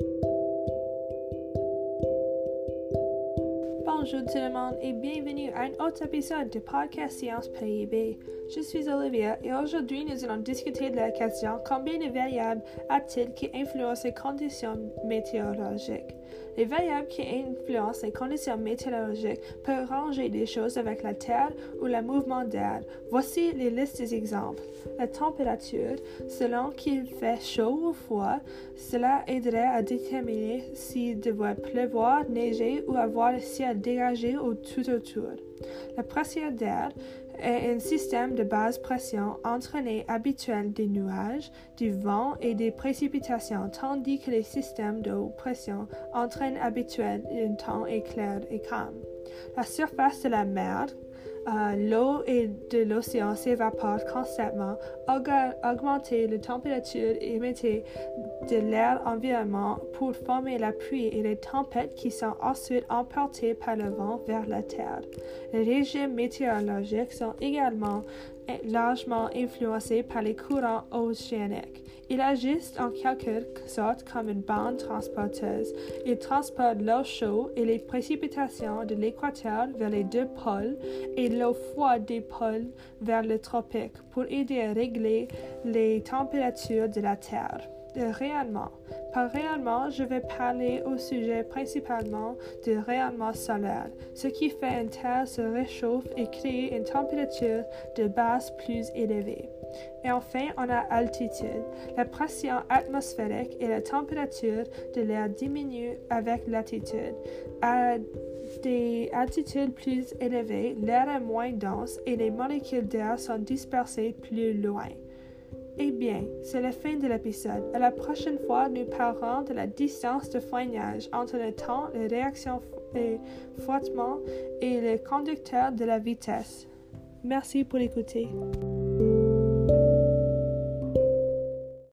Thank you. Bonjour tout le monde et bienvenue à un autre épisode de Podcast Science PIB. Je suis Olivia et aujourd'hui nous allons discuter de la question combien de variables a-t-il qui influencent les conditions météorologiques. Les variables qui influencent les conditions météorologiques peuvent ranger des choses avec la Terre ou le mouvement d'air. Voici les listes des exemples. La température, selon qu'il fait chaud ou froid, cela aiderait à déterminer s'il devrait pleuvoir, neiger ou avoir le ciel dégagé ou tout autour. La pression d'air est un système de basse pression entraîné habituel des nuages, du vent et des précipitations, tandis que les systèmes de haute pression entraînent habituel un temps éclair et calme. La surface de la mer euh, l'eau et de l'océan s'évaporent constamment, augmenter la température émettée de l'air environnement pour former la pluie et les tempêtes qui sont ensuite emportées par le vent vers la terre. Les régimes météorologiques sont également largement influencés par les courants océaniques. Ils agissent en quelque sorte comme une bande transporteuse. Ils transportent l'eau chaude et les précipitations de l'équateur vers les deux pôles et l'eau froide des pôles vers le tropique pour aider à régler les températures de la Terre rayonnement. Par rayonnement, je vais parler au sujet principalement de rayonnement solaire, ce qui fait une Terre se réchauffe et crée une température de base plus élevée. Et enfin, on a altitude. La pression atmosphérique et la température de l'air diminuent avec l'altitude. À des altitudes plus élevées, l'air est moins dense et les molécules d'air sont dispersées plus loin. Eh bien, c'est la fin de l'épisode. À la prochaine fois, nous parlerons de la distance de foignage entre le temps, les réactions et frottement et le conducteur de la vitesse. Merci pour écouter.